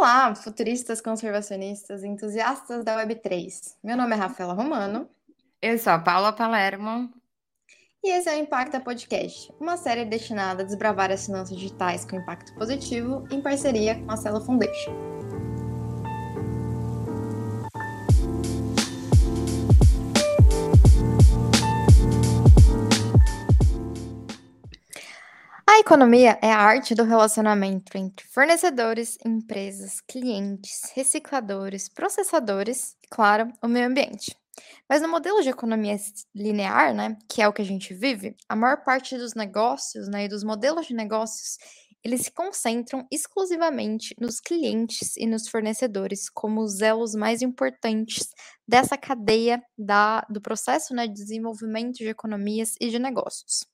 Olá, futuristas, conservacionistas, entusiastas da Web3. Meu nome é Rafaela Romano. Eu sou a Paula Palermo. E esse é o Impacta Podcast, uma série destinada a desbravar as finanças digitais com impacto positivo em parceria com a Celo Foundation. A economia é a arte do relacionamento entre fornecedores, empresas, clientes, recicladores, processadores e, claro, o meio ambiente. Mas no modelo de economia linear, né, que é o que a gente vive, a maior parte dos negócios né, e dos modelos de negócios eles se concentram exclusivamente nos clientes e nos fornecedores como os elos mais importantes dessa cadeia da, do processo né, de desenvolvimento de economias e de negócios.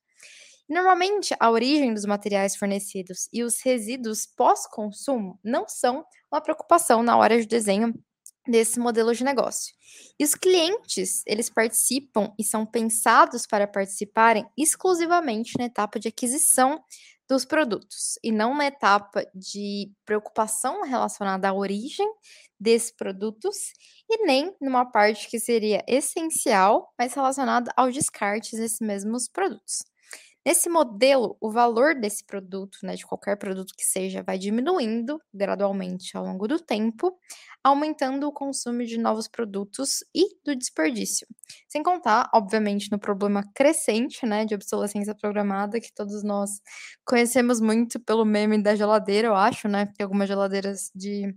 Normalmente, a origem dos materiais fornecidos e os resíduos pós-consumo não são uma preocupação na hora de desenho desse modelo de negócio. E os clientes, eles participam e são pensados para participarem exclusivamente na etapa de aquisição dos produtos e não na etapa de preocupação relacionada à origem desses produtos e nem numa parte que seria essencial, mas relacionada ao descarte desses mesmos produtos. Nesse modelo, o valor desse produto, né, de qualquer produto que seja, vai diminuindo gradualmente ao longo do tempo, aumentando o consumo de novos produtos e do desperdício. Sem contar, obviamente, no problema crescente, né, de obsolescência programada, que todos nós conhecemos muito pelo meme da geladeira, eu acho, né, tem algumas geladeiras de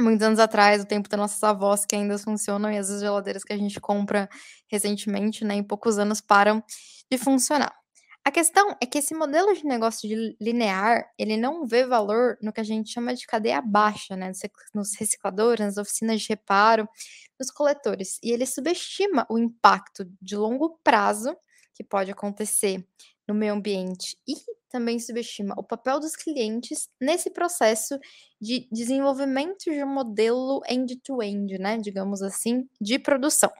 muitos anos atrás, o tempo das nossas avós que ainda funcionam e as geladeiras que a gente compra recentemente, né, em poucos anos param de funcionar. A questão é que esse modelo de negócio de linear, ele não vê valor no que a gente chama de cadeia baixa, né? Nos recicladores, nas oficinas de reparo, nos coletores. E ele subestima o impacto de longo prazo que pode acontecer no meio ambiente e também subestima o papel dos clientes nesse processo de desenvolvimento de um modelo end-to-end, -end, né? Digamos assim, de produção.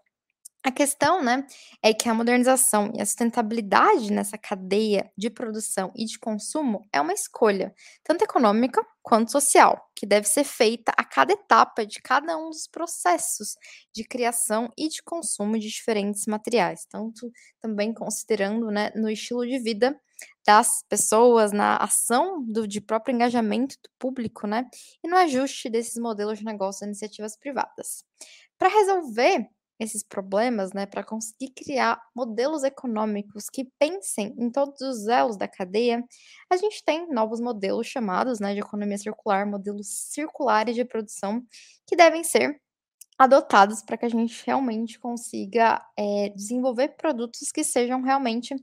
A questão, né, é que a modernização e a sustentabilidade nessa cadeia de produção e de consumo é uma escolha, tanto econômica quanto social, que deve ser feita a cada etapa de cada um dos processos de criação e de consumo de diferentes materiais, tanto também considerando, né, no estilo de vida das pessoas, na ação do, de próprio engajamento do público, né, e no ajuste desses modelos de negócio e iniciativas privadas. Para resolver esses problemas, né, para conseguir criar modelos econômicos que pensem em todos os elos da cadeia, a gente tem novos modelos chamados, né, de economia circular, modelos circulares de produção, que devem ser adotados para que a gente realmente consiga é, desenvolver produtos que sejam realmente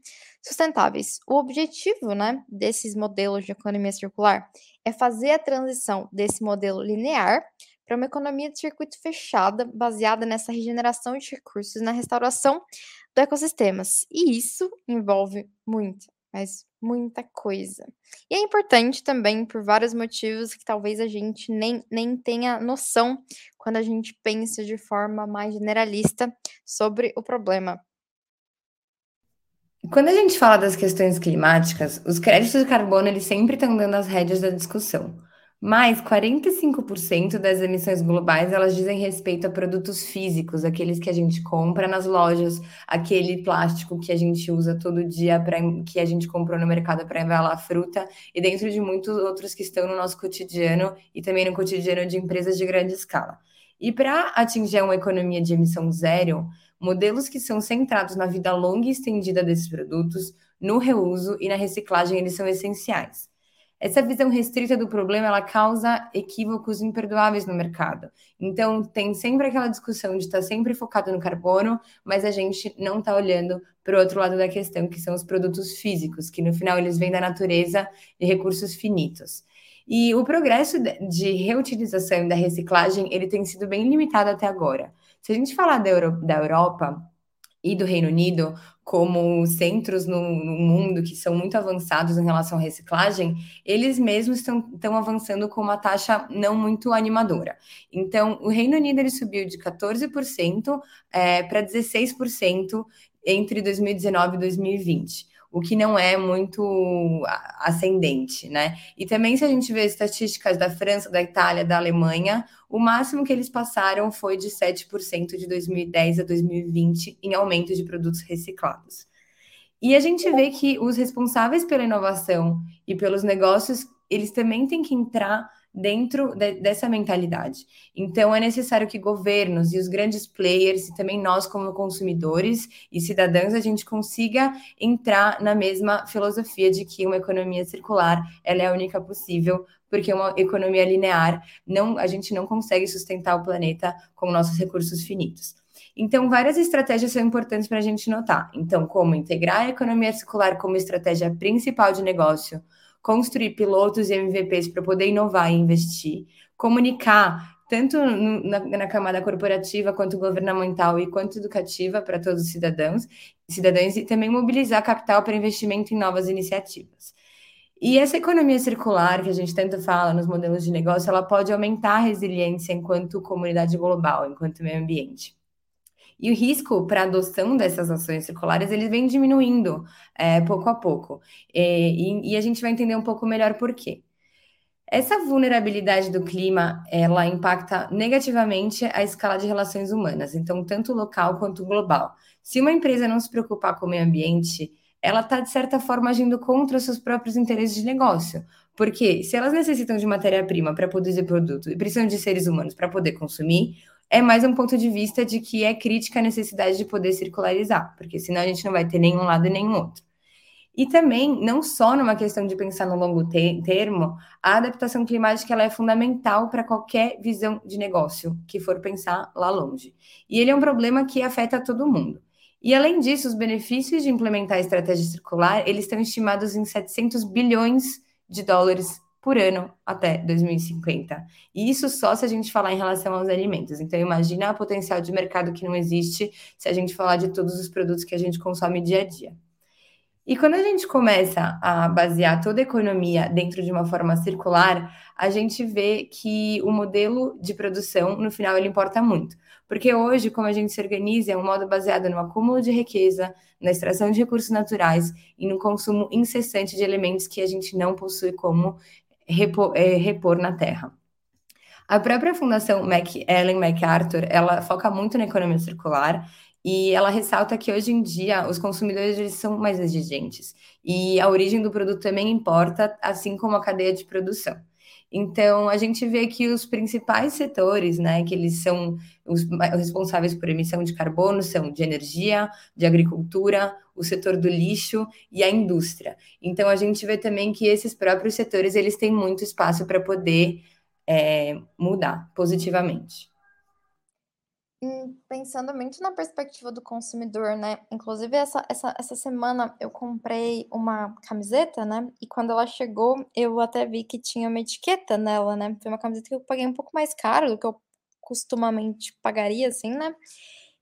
sustentáveis. O objetivo, né, desses modelos de economia circular é fazer a transição desse modelo linear para uma economia de circuito fechada, baseada nessa regeneração de recursos, na restauração do ecossistemas. E isso envolve muita, mas muita coisa. E é importante também por vários motivos que talvez a gente nem, nem tenha noção quando a gente pensa de forma mais generalista sobre o problema. Quando a gente fala das questões climáticas, os créditos de carbono eles sempre estão dando as rédeas da discussão. Mas 45% das emissões globais elas dizem respeito a produtos físicos, aqueles que a gente compra nas lojas, aquele plástico que a gente usa todo dia para que a gente comprou no mercado para embalar fruta e dentro de muitos outros que estão no nosso cotidiano e também no cotidiano de empresas de grande escala. E para atingir uma economia de emissão zero, modelos que são centrados na vida longa e estendida desses produtos, no reuso e na reciclagem, eles são essenciais. Essa visão restrita do problema ela causa equívocos imperdoáveis no mercado. Então, tem sempre aquela discussão de estar sempre focado no carbono, mas a gente não está olhando para o outro lado da questão, que são os produtos físicos, que no final eles vêm da natureza de recursos finitos. E o progresso de reutilização e da reciclagem ele tem sido bem limitado até agora. Se a gente falar da Europa, e do Reino Unido como centros no, no, mundo que são muito avançados em relação à reciclagem, eles mesmos estão, avançando com uma taxa não muito animadora. Então, o Reino Unido ele subiu de 14% é, para 16% entre 2019 e 2020. O que não é muito ascendente, né? E também, se a gente vê estatísticas da França, da Itália, da Alemanha, o máximo que eles passaram foi de 7% de 2010 a 2020 em aumento de produtos reciclados. E a gente vê que os responsáveis pela inovação e pelos negócios, eles também têm que entrar dentro de, dessa mentalidade. Então, é necessário que governos e os grandes players, e também nós, como consumidores e cidadãos, a gente consiga entrar na mesma filosofia de que uma economia circular ela é a única possível, porque uma economia linear, não, a gente não consegue sustentar o planeta com nossos recursos finitos. Então, várias estratégias são importantes para a gente notar. Então, como integrar a economia circular como estratégia principal de negócio, construir pilotos e MVPs para poder inovar e investir, comunicar tanto na, na, camada corporativa quanto governamental e quanto educativa para todos os cidadãos, cidadãos e também mobilizar capital para investimento em novas iniciativas. E essa economia circular que a gente tanto fala nos modelos de negócio, ela pode aumentar a resiliência enquanto comunidade global, enquanto meio ambiente. E o risco para a adoção dessas ações circulares, ele vem diminuindo é, pouco a pouco. E, e, a gente vai entender um pouco melhor por quê. Essa vulnerabilidade do clima, ela impacta negativamente a escala de relações humanas, então tanto local quanto global. Se uma empresa não se preocupar com o meio ambiente, ela está, de certa forma, agindo contra os seus próprios interesses de negócio. Porque se elas necessitam de matéria-prima para produzir produto e precisam de seres humanos para poder consumir, é mais um ponto de vista de que é crítica a necessidade de poder circularizar, porque senão a gente não vai ter nenhum lado e nenhum outro. E também, não só numa questão de pensar no longo te termo, a adaptação climática ela é fundamental para qualquer visão de negócio que for pensar lá longe. E ele é um problema que afeta todo mundo. E além disso, os benefícios de implementar a estratégia circular, eles estão estimados em 700 bilhões de dólares por ano até 2050. E isso só se a gente falar em relação aos alimentos. Então, imagina o potencial de mercado que não existe se a gente falar de todos os produtos que a gente consome dia a dia. E quando a gente começa a basear toda a economia dentro de uma forma circular, a gente vê que o modelo de produção, no final, ele importa muito. Porque hoje, como a gente se organiza, é um modo baseado no acúmulo de riqueza, na extração de recursos naturais e no consumo incessante de elementos que a gente não possui como repor, é, repor na terra. A própria Fundação Mac, Ellen MacArthur, ela foca muito na economia circular e ela ressalta que hoje em dia os consumidores eles são mais exigentes e a origem do produto também importa, assim como a cadeia de produção. Então, a gente vê que os principais setores, né, que eles são os responsáveis por emissão de carbono, são de energia, de agricultura, o setor do lixo e a indústria. Então, a gente vê também que esses próprios setores, eles têm muito espaço para poder é, mudar positivamente pensando muito na perspectiva do consumidor, né? Inclusive, essa, essa, essa semana eu comprei uma camiseta, né? E quando ela chegou, eu até vi que tinha uma etiqueta nela, né? Foi uma camiseta que eu paguei um pouco mais caro do que eu costumamente pagaria, assim, né?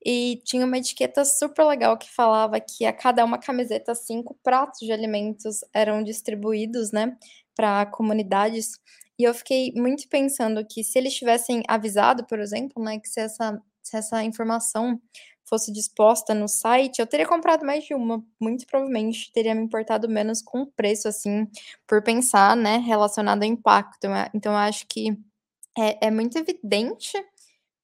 E tinha uma etiqueta super legal que falava que a cada uma camiseta, cinco pratos de alimentos eram distribuídos, né? Para comunidades. E eu fiquei muito pensando que se eles tivessem avisado, por exemplo, né, que se essa se essa informação fosse disposta no site, eu teria comprado mais de uma. Muito provavelmente teria me importado menos com o preço, assim, por pensar, né, relacionado ao impacto. Então, eu acho que é, é muito evidente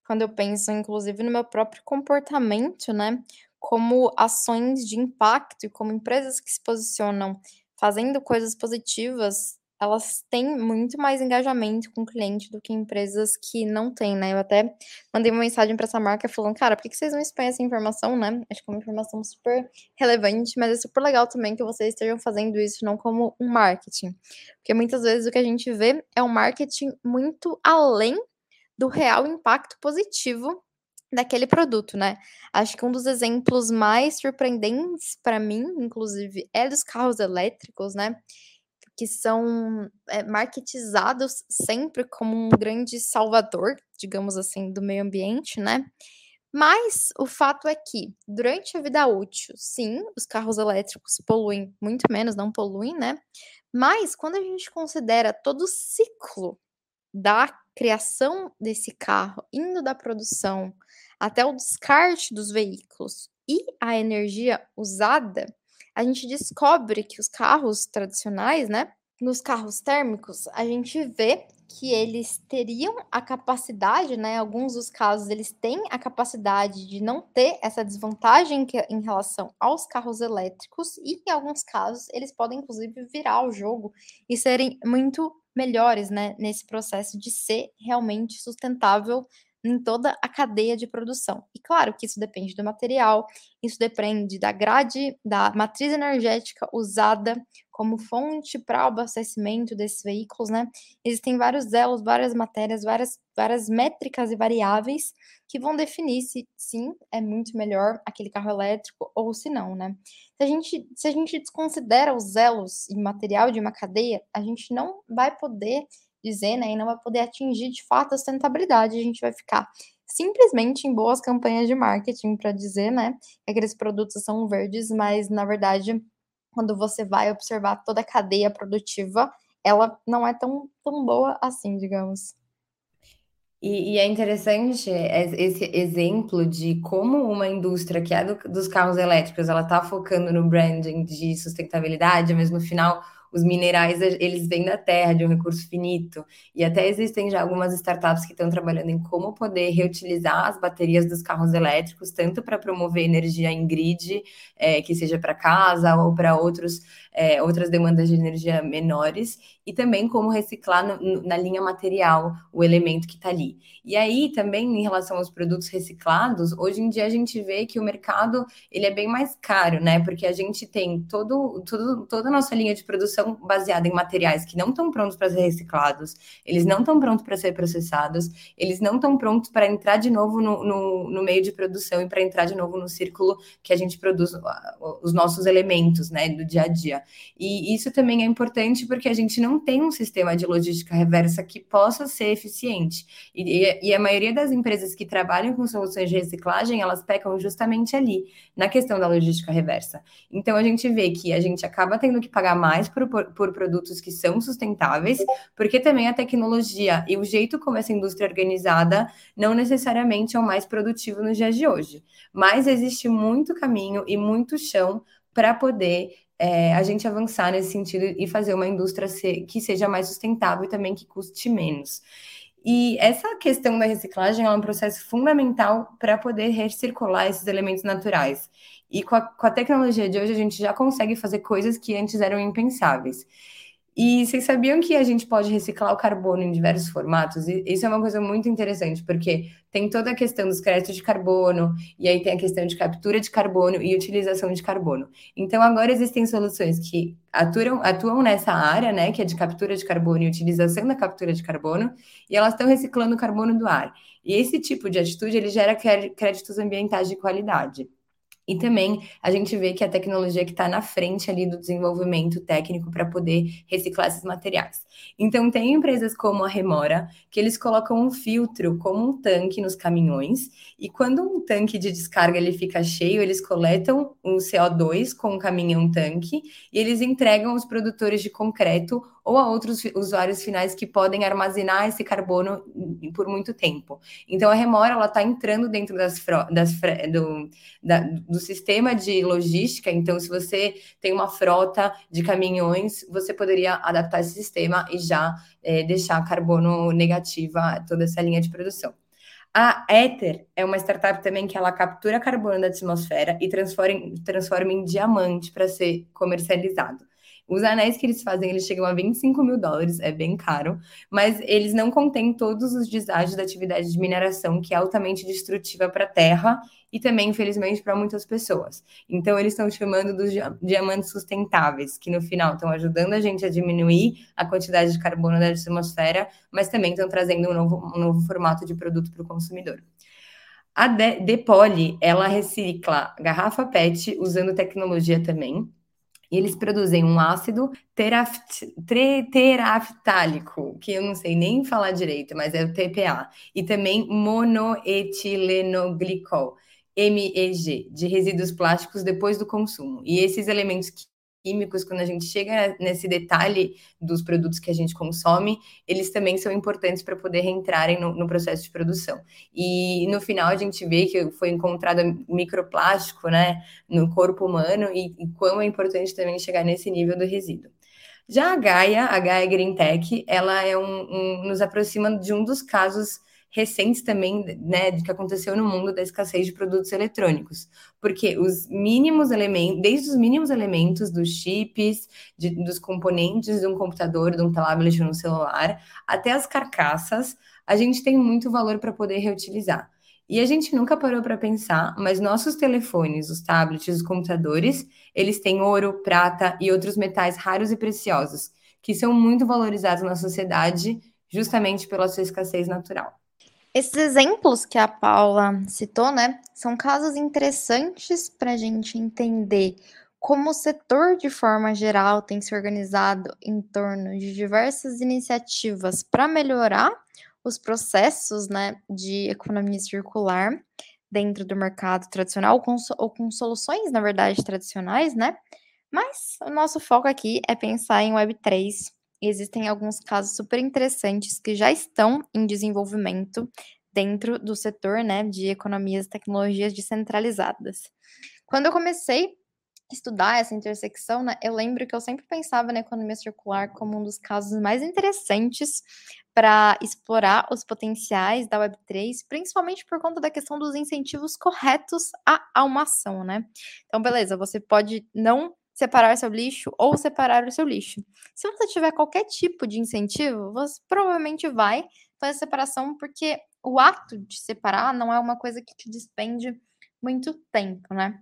quando eu penso, inclusive, no meu próprio comportamento, né, como ações de impacto e como empresas que se posicionam fazendo coisas positivas elas têm muito mais engajamento com o cliente do que empresas que não têm, né? Eu até mandei uma mensagem para essa marca falando, cara, por que vocês não expõem essa informação, né? Acho que é uma informação super relevante, mas é super legal também que vocês estejam fazendo isso não como um marketing. Porque muitas vezes o que a gente vê é um marketing muito além do real impacto positivo daquele produto, né? Acho que um dos exemplos mais surpreendentes para mim, inclusive, é dos carros elétricos, né? que são é, marketizados sempre como um grande salvador, digamos assim, do meio ambiente, né? Mas o fato é que, durante a vida útil, sim, os carros elétricos poluem muito menos, não poluem, né? Mas quando a gente considera todo o ciclo da criação desse carro, indo da produção até o descarte dos veículos e a energia usada, a gente descobre que os carros tradicionais, né, nos carros térmicos, a gente vê que eles teriam a capacidade, né, alguns dos casos eles têm a capacidade de não ter essa desvantagem que, em relação aos carros elétricos e em alguns casos eles podem inclusive virar o jogo e serem muito melhores, né, nesse processo de ser realmente sustentável em toda a cadeia de produção. E claro que isso depende do material, isso depende da grade, da matriz energética usada como fonte para o abastecimento desses veículos, né? Existem vários elos, várias matérias, várias, várias métricas e variáveis que vão definir se sim é muito melhor aquele carro elétrico ou se não, né? Se a gente, se a gente desconsidera os elos e material de uma cadeia, a gente não vai poder dizer, né, e não vai poder atingir de fato a sustentabilidade. A gente vai ficar simplesmente em boas campanhas de marketing para dizer, né, que aqueles produtos são verdes, mas na verdade, quando você vai observar toda a cadeia produtiva, ela não é tão, tão boa assim, digamos. E, e, é interessante esse exemplo de como uma indústria que é do, dos carros elétricos, ela está focando no branding de sustentabilidade, mas no final os minerais eles vêm da terra, de um recurso finito. E até existem já algumas startups que estão trabalhando em como poder reutilizar as baterias dos carros elétricos, tanto para promover energia em grid, é, que seja para casa ou para outros é, outras demandas de energia menores, e também como reciclar no, na linha material o elemento que está ali. E aí, também, em relação aos produtos reciclados, hoje em dia a gente vê que o mercado ele é bem mais caro, né? Porque a gente tem todo, todo, toda a nossa linha de produção baseada em materiais que não estão prontos para ser reciclados, eles não estão prontos para ser processados, eles não estão prontos para entrar de novo no, no, no meio de produção e para entrar de novo no círculo que a gente produz os nossos elementos, né, do dia a dia. E isso também é importante porque a gente não tem um sistema de logística reversa que possa ser eficiente. E, e a maioria das empresas que trabalham com soluções de reciclagem, elas pecam justamente ali, na questão da logística reversa. Então a gente vê que a gente acaba tendo que pagar mais por, por, produtos que são sustentáveis, porque também a tecnologia e o jeito como essa indústria é organizada não necessariamente é o mais produtivo nos dias de hoje. Mas existe muito caminho e muito chão para poder é, a gente avançar nesse sentido e fazer uma indústria ser, que seja mais sustentável e também que custe menos. E essa questão da reciclagem é um processo fundamental para poder recircular esses elementos naturais. E com a, com a tecnologia de hoje, a gente já consegue fazer coisas que antes eram impensáveis. E vocês sabiam que a gente pode reciclar o carbono em diversos formatos? E isso é uma coisa muito interessante, porque tem toda a questão dos créditos de carbono, e aí tem a questão de captura de carbono e utilização de carbono. Então, agora existem soluções que atuam, atuam nessa área, né, que é de captura de carbono e utilização da captura de carbono, e elas estão reciclando o carbono do ar. E esse tipo de atitude, ele gera créditos ambientais de qualidade. E também a gente vê que a tecnologia que está na frente ali do desenvolvimento técnico para poder reciclar esses materiais. Então, tem empresas como a Remora, que eles colocam um filtro como um tanque nos caminhões, e quando um tanque de descarga ele fica cheio, eles coletam o CO2 com o caminhão tanque e eles entregam aos produtores de concreto ou a outros usuários finais que podem armazenar esse carbono por muito tempo. Então, a Remora ela está entrando dentro das, das do, da, do sistema de logística. Então, se você tem uma frota de caminhões, você poderia adaptar esse sistema e já é, deixar carbono negativa toda essa linha de produção. A Ether é uma startup também que ela captura carbono da atmosfera e transforma, transforma em diamante para ser comercializado. Os anéis que eles fazem, eles chegam a 25 mil dólares, é bem caro, mas eles não contêm todos os deságios da atividade de mineração, que é altamente destrutiva para a terra e também, infelizmente, para muitas pessoas. Então, eles estão chamando dos diamantes sustentáveis, que no final estão ajudando a gente a diminuir a quantidade de carbono da atmosfera, mas também estão trazendo um novo, um novo formato de produto para o consumidor. A Depoli, ela recicla garrafa PET usando tecnologia também. E eles produzem um ácido teraftálico, que eu não sei nem falar direito, mas é o TPA, e também monoetilenoglicol, MEG, de resíduos plásticos depois do consumo. E esses elementos químicos, quando a gente chega nesse detalhe dos produtos que a gente consome, eles também são importantes para poder reentrarem no, no, processo de produção. E no final a gente vê que foi encontrado microplástico né, no corpo humano e, e quão é importante também chegar nesse nível do resíduo. Já a Gaia, a Gaia Green Tech, ela é um, um, nos aproxima de um dos casos recentes também, né, que aconteceu no mundo da escassez de produtos eletrônicos, porque os mínimos elementos, desde os mínimos elementos dos chips, de, dos componentes de um computador, de um tablet, de um celular, até as carcaças, a gente tem muito valor para poder reutilizar. E a gente nunca parou para pensar, mas nossos telefones, os tablets, os computadores, eles têm ouro, prata e outros metais raros e preciosos, que são muito valorizados na sociedade justamente pela sua escassez natural. Esses exemplos que a Paula citou, né, são casos interessantes para a gente entender como o setor, de forma geral, tem se organizado em torno de diversas iniciativas para melhorar os processos né, de economia circular dentro do mercado tradicional, com, ou com soluções, na verdade, tradicionais, né? Mas o nosso foco aqui é pensar em Web3 existem alguns casos super interessantes que já estão em desenvolvimento dentro do setor né, de economias e tecnologias descentralizadas. Quando eu comecei a estudar essa intersecção, né, eu lembro que eu sempre pensava na economia circular como um dos casos mais interessantes para explorar os potenciais da Web3, principalmente por conta da questão dos incentivos corretos a uma ação, né? Então, beleza, você pode não separar seu lixo ou separar o seu lixo. Se você tiver qualquer tipo de incentivo, você provavelmente vai fazer separação, porque o ato de separar não é uma coisa que te despende muito tempo, né?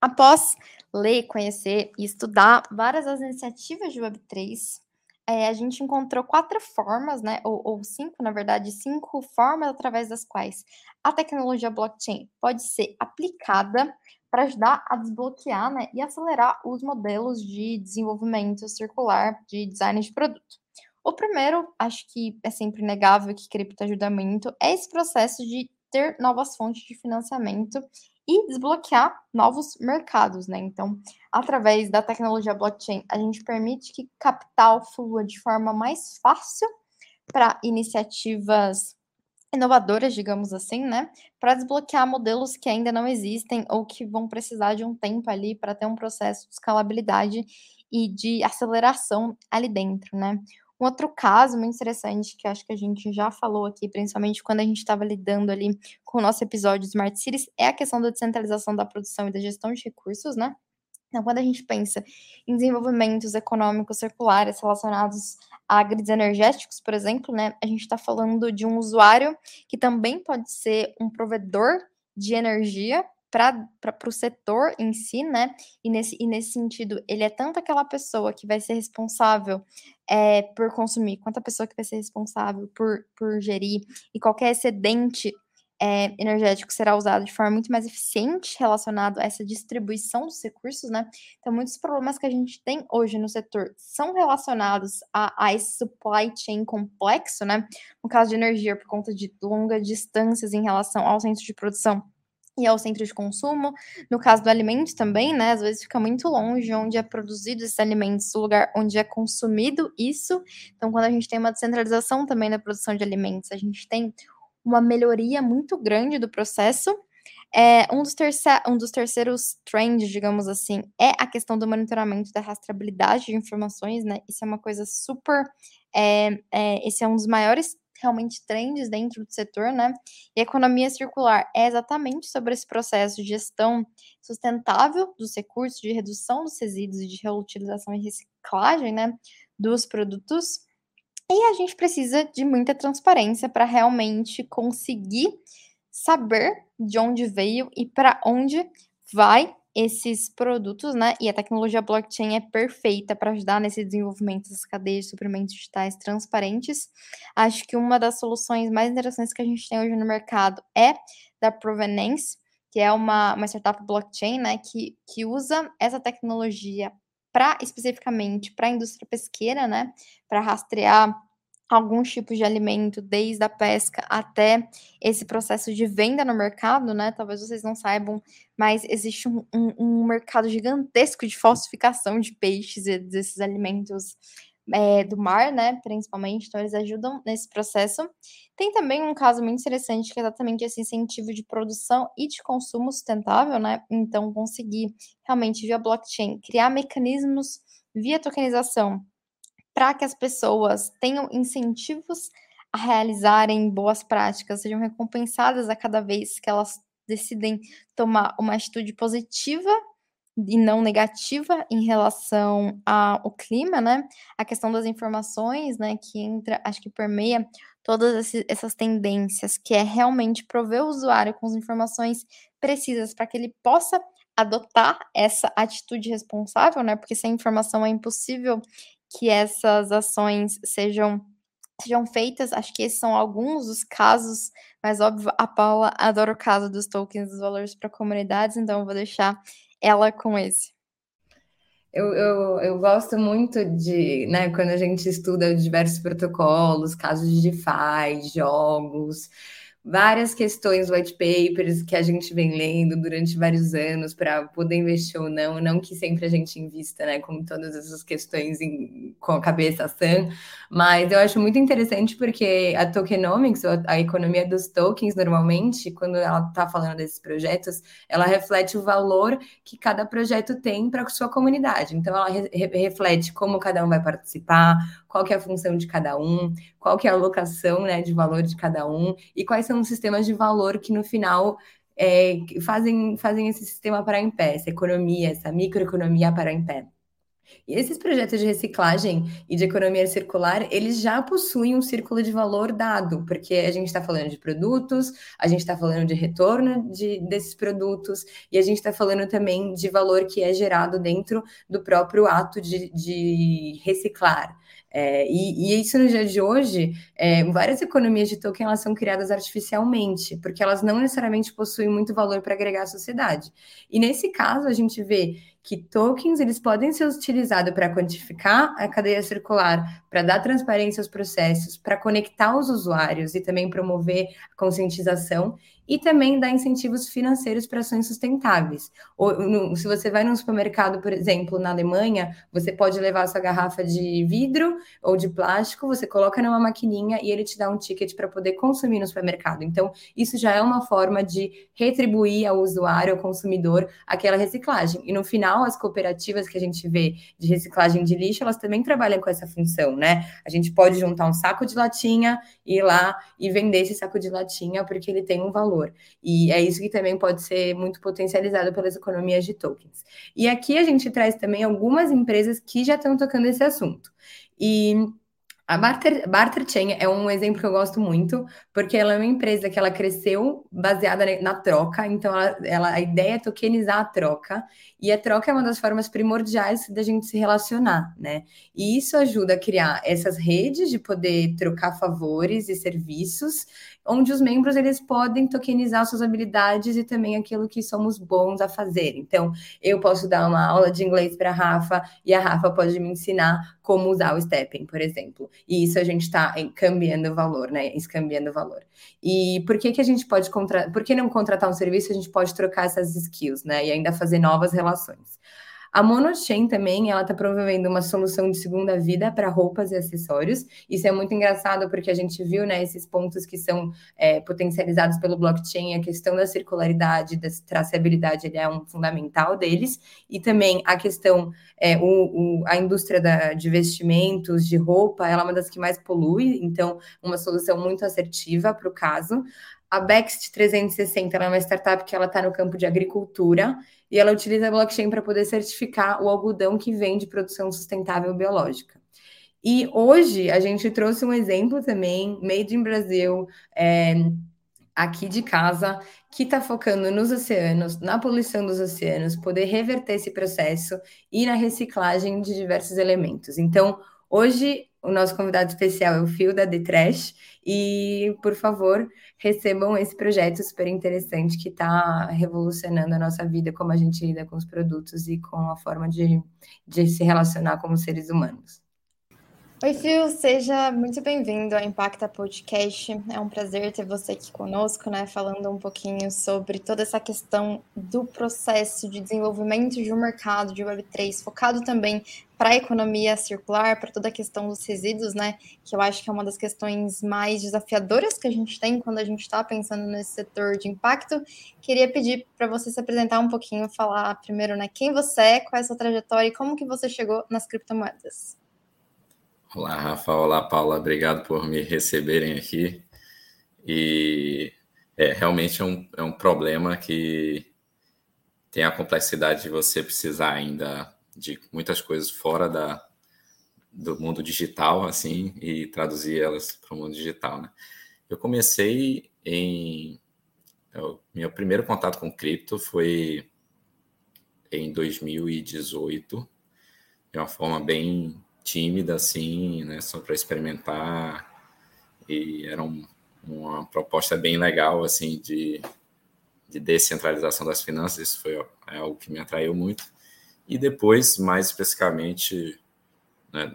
Após ler, conhecer e estudar várias das iniciativas de Web3, é, a gente encontrou quatro formas, né, ou, ou, cinco, na verdade, cinco formas através das quais a tecnologia blockchain pode ser aplicada para ajudar a desbloquear né, e acelerar os modelos de desenvolvimento circular de design de produto. O primeiro, acho que é sempre negável que cripto ajuda muito, é esse processo de ter novas fontes de financiamento e desbloquear novos mercados, né? Então, através da tecnologia blockchain, a gente permite que capital flua de forma mais fácil para iniciativas inovadoras, digamos assim, né, para desbloquear modelos que ainda não existem ou que vão precisar de um tempo ali para ter um processo de escalabilidade e de aceleração ali dentro, né? Um outro caso muito interessante que acho que a gente já falou aqui, principalmente quando a gente estava lidando ali com o nosso episódio de Smart Cities, é a questão da descentralização da produção e da gestão de recursos, né? Então, quando a gente pensa em desenvolvimentos econômicos circulares relacionados a grids energéticos, por exemplo, né, a gente está falando de um usuário que também pode ser um provedor de energia para o setor em si, né? E nesse, e nesse sentido, ele é tanto aquela pessoa que vai ser responsável é, por consumir, quanto a pessoa que vai ser responsável por, por gerir, e qualquer excedente é, energético será usado de forma muito mais eficiente relacionado a essa distribuição dos recursos, né? Então, muitos problemas que a gente tem hoje no setor são relacionados a, a esse supply chain complexo, né? No caso de energia, por conta de longas distâncias em relação ao centro de produção e ao centro de consumo. No caso do alimento também, né? Às vezes fica muito longe onde é produzido esses alimentos, o lugar onde é consumido isso. Então, quando a gente tem uma descentralização também da produção de alimentos, a gente tem uma melhoria muito grande do processo. É, um, dos um dos terceiros trends, digamos assim, é a questão do monitoramento da rastreabilidade de informações, né? Isso é uma coisa super. É, é, esse é um dos maiores realmente trends dentro do setor, né? E economia circular é exatamente sobre esse processo de gestão sustentável dos recursos, de redução dos resíduos e de reutilização e reciclagem, né? Dos produtos e a gente precisa de muita transparência para realmente conseguir saber de onde veio e para onde vai esses produtos, né? E a tecnologia blockchain é perfeita para ajudar nesse desenvolvimento das cadeias de suprimentos digitais transparentes. Acho que uma das soluções mais interessantes que a gente tem hoje no mercado é da Provenance, que é uma, uma startup blockchain, né? Que, que usa essa tecnologia para especificamente para a indústria pesqueira, né, para rastrear alguns tipos de alimento, desde a pesca até esse processo de venda no mercado, né, talvez vocês não saibam, mas existe um um um mercado gigantesco de falsificação de peixes e desses alimentos, eh, do mar, né, principalmente, então eles ajudam nesse processo. Tem também um caso muito interessante que é exatamente esse incentivo de produção e de consumo sustentável, né, então conseguir realmente via blockchain criar mecanismos via tokenização para que as pessoas tenham incentivos a realizarem boas práticas, sejam recompensadas a cada vez que elas decidem tomar uma atitude positiva e não negativa em relação ao clima, né, a questão das informações, né, que entra acho que permeia todas essas tendências, que é realmente prover o usuário com as informações precisas para que ele possa adotar essa atitude responsável, né, porque sem informação é impossível que essas ações sejam sejam feitas. Acho que esses são alguns dos casos, mas óbvio, a Paula adora o caso dos tokens dos valores para comunidades, então eu vou deixar ela com esse. Eu, eu, eu gosto muito de, né, quando a gente estuda diversos protocolos, casos de DeFi, jogos, várias questões, white papers que a gente vem lendo durante vários anos para poder investir ou não, não que sempre a gente invista, né, com todas essas questões em, com a cabeça sã, mas eu acho muito interessante porque a tokenomics, a economia dos tokens, normalmente, quando ela está falando desses projetos, ela reflete o valor que cada projeto tem para sua comunidade. Então, ela re reflete como cada um vai participar, qual que é a função de cada um, qual que é a alocação né, de valor de cada um e quais são os sistemas de valor que no final é, fazem, fazem esse sistema parar em pé, essa economia, essa microeconomia parar em pé. E esses projetos de reciclagem e de economia circular, eles já possuem um círculo de valor dado, porque a gente está falando de produtos, a gente está falando de retorno de, desses produtos, e a gente está falando também de valor que é gerado dentro do próprio ato de, de reciclar. É, e, e, isso no dia de hoje, é, várias economias de token elas são criadas artificialmente, porque elas não necessariamente possuem muito valor para agregar à sociedade. E nesse caso, a gente vê que tokens eles podem ser utilizados para quantificar a cadeia circular, para dar transparência aos processos, para conectar os usuários e também promover a conscientização e também dar incentivos financeiros para ações sustentáveis. Ou, no, se você vai num supermercado, por exemplo, na Alemanha, você pode levar sua garrafa de vidro ou de plástico, você coloca numa maquininha e ele te dá um ticket para poder consumir no supermercado. Então, isso já é uma forma de retribuir ao usuário, ao consumidor, aquela reciclagem. E no final, as cooperativas que a gente vê de reciclagem de lixo, elas também trabalham com essa função, né? A gente pode juntar um saco de latinha, ir lá e vender esse saco de latinha porque ele tem um valor valor. E é isso que também pode ser muito potencializado pelas economias de tokens. E aqui a gente traz também algumas empresas que já estão tocando esse assunto. E a Barter, Barter Chain é um exemplo que eu gosto muito, porque ela é uma empresa que ela cresceu baseada na troca, então ela, ela, a ideia é tokenizar a troca, e a troca é uma das formas primordiais da gente se relacionar, né? E isso ajuda a criar essas redes de poder trocar favores e serviços, onde os membros eles podem tokenizar suas habilidades e também aquilo que somos bons a fazer. Então, eu posso dar uma aula de inglês para a Rafa e a Rafa pode me ensinar como usar o Stepping, por exemplo. E isso a gente está cambiando o valor, né? Escambiando valor. E por que que a gente pode contratar? Por que não contratar um serviço? A gente pode trocar essas skills, né? E ainda fazer novas relações. A Monochain também, ela está promovendo uma solução de segunda vida para roupas e acessórios. Isso é muito engraçado porque a gente viu, né, esses pontos que são é, potencializados pelo blockchain, a questão da circularidade, da traçabilidade, ele é um fundamental deles, e também a questão, é, o, o, a indústria da, de vestimentos, de roupa, ela é uma das que mais polui, então uma solução muito assertiva para o caso. A Bext 360 é uma startup que ela está no campo de agricultura e ela utiliza a blockchain para poder certificar o algodão que vem de produção sustentável biológica. E hoje a gente trouxe um exemplo também, made in Brasil, é, aqui de casa, que está focando nos oceanos, na poluição dos oceanos, poder reverter esse processo e na reciclagem de diversos elementos. Então, hoje o nosso convidado especial é o Fio da The Trash e, por favor, recebam esse projeto super interessante que está revolucionando a nossa vida, como a gente lida com os produtos e com a forma de, de se relacionar como seres humanos. Oi, Phil, seja muito bem-vindo ao Impacta Podcast. É um prazer ter você aqui conosco, né, falando um pouquinho sobre toda essa questão do processo de desenvolvimento de um mercado de Web3, focado também para a economia circular, para toda a questão dos resíduos, né, que eu acho que é uma das questões mais desafiadoras que a gente tem quando a gente está pensando nesse setor de impacto. Queria pedir para você se apresentar um pouquinho, falar primeiro, né, quem você é, qual é a sua trajetória e como que você chegou nas criptomoedas. Olá, Rafa. Olá, Paula. Obrigado por me receberem aqui. E é, realmente é um, é um problema que tem a complexidade de você precisar ainda de muitas coisas fora da, do mundo digital, assim, e traduzir elas para o mundo digital, né? Eu comecei em... Eu, meu primeiro contato com cripto foi em 2018, de uma forma bem tímida, assim, né? Só para experimentar. E era um, uma proposta bem legal, assim, de, de descentralização das finanças. Isso foi é algo que me atraiu muito. E depois, mais especificamente, né,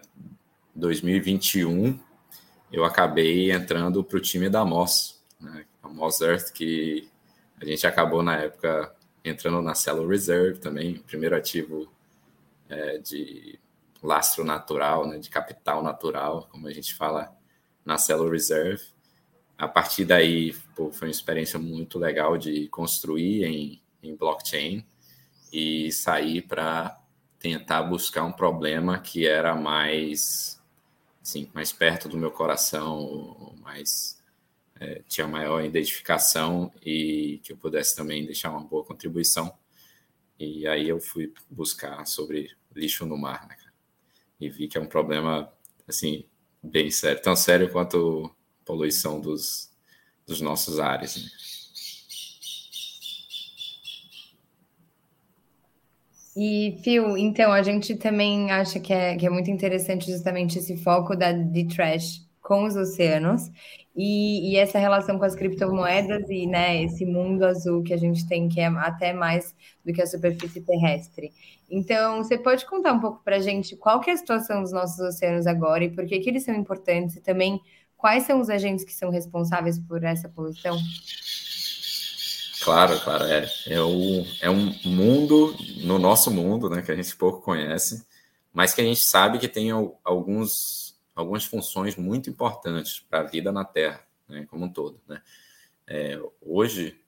2021, eu acabei entrando para o time da Moss, né, a Moss Earth, que a gente acabou na época entrando na Cellular Reserve também, primeiro ativo é, de lastro natural, né, de capital natural, como a gente fala na Cellular Reserve. A partir daí, pô, foi uma experiência muito legal de construir em, em blockchain e sair para tentar buscar um problema que era mais, assim, mais perto do meu coração, mais é, tinha maior identificação e que eu pudesse também deixar uma boa contribuição. E aí eu fui buscar sobre lixo no mar, né? E vi que é um problema assim bem sério, tão sério quanto a poluição dos, dos nossos ares. Né? E, Phil, então, a gente também acha que é, que é muito interessante justamente esse foco da, de trash com os oceanos e, e, essa relação com as criptomoedas e né, esse mundo azul que a gente tem, que é até mais do que a superfície terrestre. Então, você pode contar um pouco para a gente qual que é a situação dos nossos oceanos agora e por que, que eles são importantes e também quais são os agentes que são responsáveis por essa poluição? Claro, claro. É, é, o, é um mundo, no nosso mundo, né, que a gente pouco conhece, mas que a gente sabe que tem alguns algumas funções muito importantes para a vida na Terra, né, como um todo. Né? É, hoje,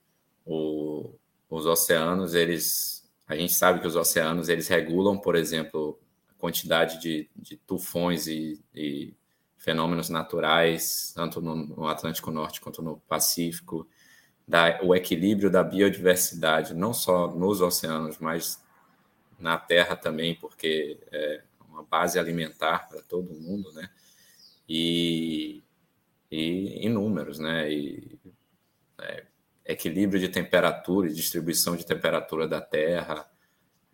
o, os oceanos, eles, a gente sabe que os oceanos eles regulam, por exemplo, a quantidade de, de tufões e, e, fenômenos naturais, tanto no, no, Atlântico Norte quanto no Pacífico, da, o equilíbrio da biodiversidade, não só nos oceanos, mas na Terra também, porque é, uma base alimentar para todo mundo, né? E, e em números, né? E, é, equilíbrio de temperatura e distribuição de temperatura da Terra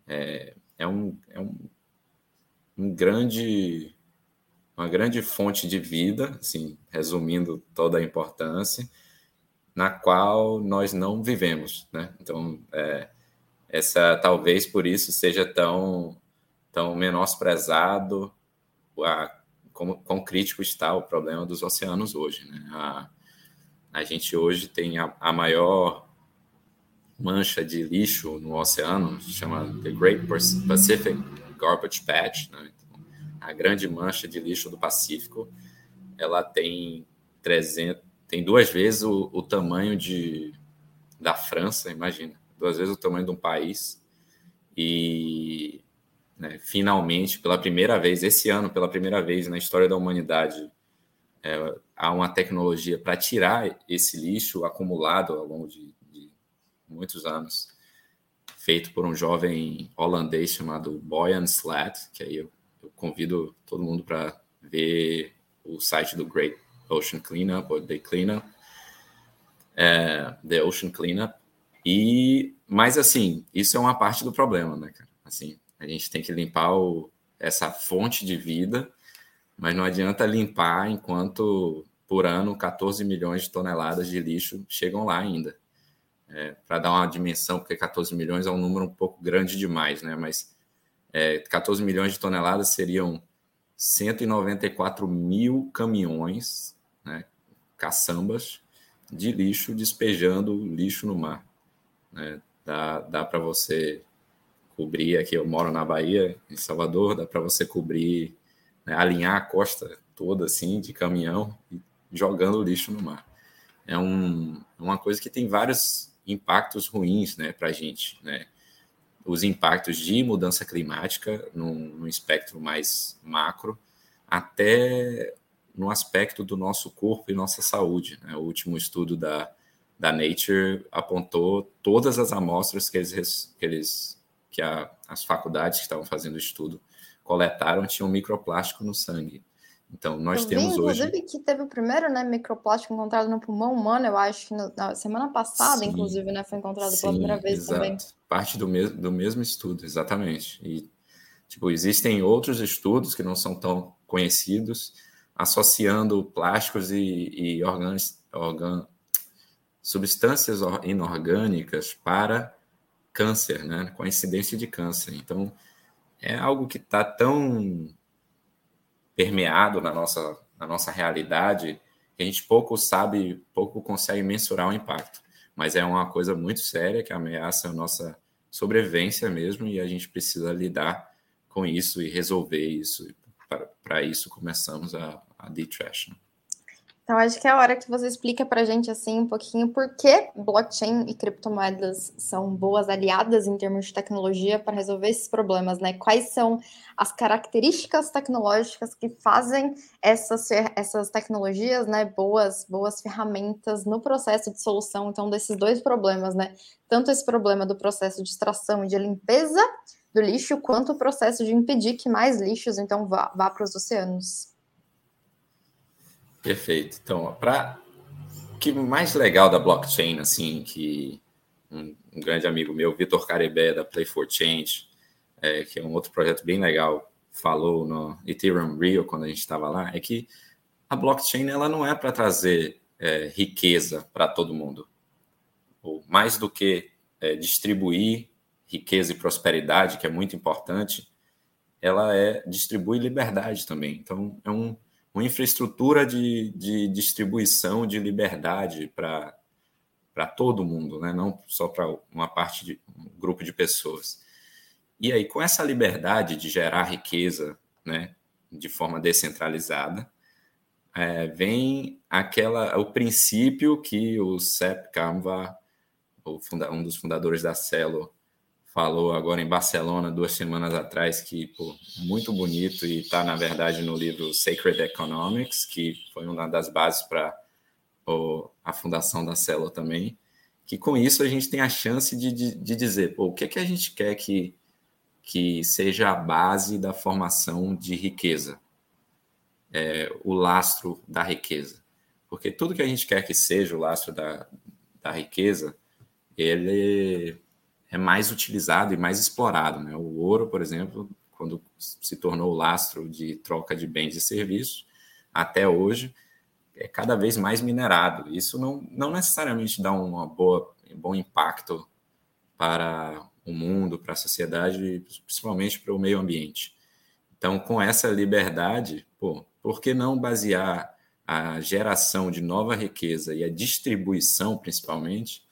é, é, um, é um, um grande uma grande fonte de vida, assim, resumindo toda a importância, na qual nós não vivemos, né? Então, é, essa talvez por isso seja tão tão menosprezado a, como, quão crítico está o problema dos oceanos hoje. Né? A, a gente hoje tem a, a maior mancha de lixo no oceano, chama The Great Pacific Garbage Patch, né? então, a grande mancha de lixo do Pacífico, ela tem 300, tem duas vezes o, o tamanho de, da França, imagina, duas vezes o tamanho de um país, e né, finalmente, pela primeira vez, esse ano, pela primeira vez na história da humanidade, é, há uma tecnologia para tirar esse lixo acumulado ao longo de, de, muitos anos, feito por um jovem holandês chamado Boyan Slat, que aí eu, eu convido todo mundo para ver o site do Great Ocean Cleanup, ou The Cleanup, é, The Ocean Cleanup, e, mas assim, isso é uma parte do problema, né, cara? Assim, a gente tem que limpar o, essa fonte de vida, mas não adianta limpar enquanto por ano 14 milhões de toneladas de lixo chegam lá ainda. É, Para dar uma dimensão, porque 14 milhões é um número um pouco grande demais, né? Mas é, 14 milhões de toneladas seriam 194 mil caminhões, né, caçambas, de lixo despejando lixo no mar. Né? Dá, dá para você cobrir aqui, eu moro na Bahia, em Salvador, dá para você cobrir, né, alinhar a costa toda assim de caminhão jogando lixo no mar. É um, uma coisa que tem vários impactos ruins né, para a gente. Né? Os impactos de mudança climática, num, num espectro mais macro, até no aspecto do nosso corpo e nossa saúde. Né? O último estudo da, da Nature apontou todas as amostras que eles, que, eles, que a, as faculdades que estavam fazendo o estudo coletaram tinham microplástico no sangue. Então, nós eu temos vi, hoje. Inclusive, que teve o primeiro né, microplástico encontrado no pulmão humano, eu acho que no, na semana passada, sim, inclusive, né, foi encontrado sim, pela primeira vez exato. também. Parte do, mes do mesmo estudo, exatamente. E, tipo, existem outros estudos que não são tão conhecidos, associando plásticos e, e organ, organ, substâncias inorgânicas para câncer, né, com a incidência de câncer. Então, é algo que está tão permeado na nossa, na nossa realidade que a gente pouco sabe, pouco consegue mensurar o impacto. Mas é uma coisa muito séria que ameaça a nossa sobrevivência mesmo e a gente precisa lidar com isso e resolver isso. Para isso começamos a, a de-trash. Né? Então, acho que é a hora que você explica para a gente assim um pouquinho por que blockchain e criptomoedas são boas aliadas em termos de tecnologia para resolver esses problemas, né? Quais são as características tecnológicas que fazem essas, essas tecnologias, né, boas, boas ferramentas no processo de solução, então, desses dois problemas, né? Tanto esse problema do processo de extração e de limpeza do lixo, quanto o processo de impedir que mais lixos, então, vá, vá para os oceanos. Perfeito. Então, para que mais legal da blockchain, assim, que um, um grande amigo meu, Vitor Caribé, da Play for Change, é, que é um outro projeto bem legal, falou no Ethereum Rio, quando a gente estava lá, é que a blockchain ela não é para trazer é, riqueza para todo mundo. Ou mais do que é, distribuir riqueza e prosperidade, que é muito importante, ela é distribui liberdade também. Então, é um uma infraestrutura de, de distribuição de liberdade para todo mundo, né? não só para uma parte de um grupo de pessoas. E aí, com essa liberdade de gerar riqueza né, de forma descentralizada, é, vem aquela o princípio que o Sepp Kamva, um dos fundadores da Celo, falou agora em Barcelona duas semanas atrás que pô, muito bonito e está na verdade no livro Sacred Economics que foi uma das bases para a fundação da Célula também que com isso a gente tem a chance de, de, de dizer pô, o que é que a gente quer que que seja a base da formação de riqueza? É, o lastro da riqueza. Porque tudo que a gente quer que seja o lastro da, da riqueza ele é mais utilizado e mais explorado. Né? O ouro, por exemplo, quando se tornou o lastro de troca de bens e serviços, até hoje é cada vez mais minerado. Isso não, não necessariamente dá uma boa, um bom impacto para o mundo, para a sociedade, principalmente para o meio ambiente. Então, com essa liberdade, pô, por que não basear a geração de nova riqueza e a distribuição, principalmente,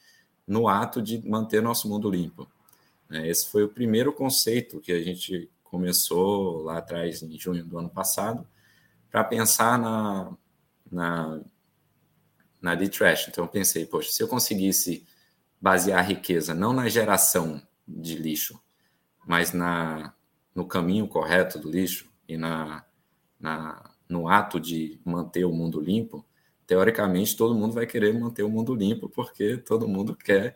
no ato de manter nosso mundo limpo. Né? Esse foi o primeiro conceito que a gente começou lá atrás, em junho do ano passado, para pensar na, na, na D-Trash. Então, eu pensei, poxa, se eu conseguisse basear a riqueza não na geração de lixo, mas na, no caminho correto do lixo e na, na, no ato de manter o mundo limpo, teoricamente, todo mundo vai querer manter o mundo limpo, porque todo mundo quer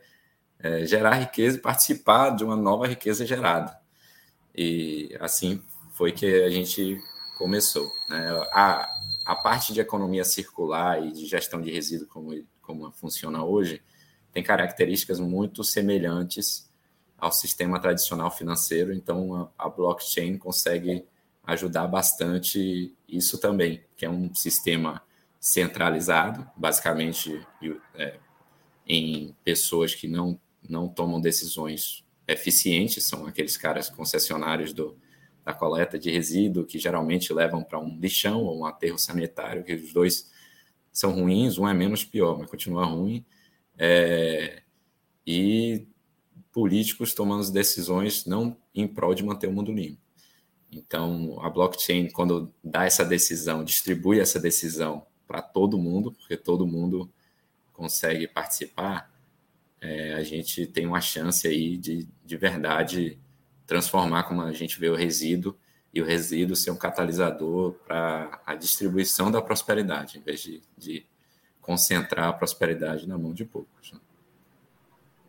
é, gerar riqueza e participar de uma nova riqueza gerada. E assim foi que a gente começou. Né? A, a parte de economia circular e de gestão de resíduos, como, como funciona hoje, tem características muito semelhantes ao sistema tradicional financeiro, então a, a blockchain consegue ajudar bastante isso também, que é um sistema centralizado, basicamente é, em pessoas que não, não tomam decisões eficientes, são aqueles caras concessionários do, da coleta de resíduo, que geralmente levam para um lixão ou um aterro sanitário, que os dois são ruins, um é menos pior, mas continua ruim. É, e políticos tomando decisões não em prol de manter o mundo limpo. Então, a blockchain, quando dá essa decisão, distribui essa decisão para todo mundo, porque todo mundo consegue participar, é, a gente tem uma chance aí de, de verdade transformar como a gente vê o resíduo e o resíduo ser um catalisador para a distribuição da prosperidade, em vez de, de, concentrar a prosperidade na mão de poucos. Né?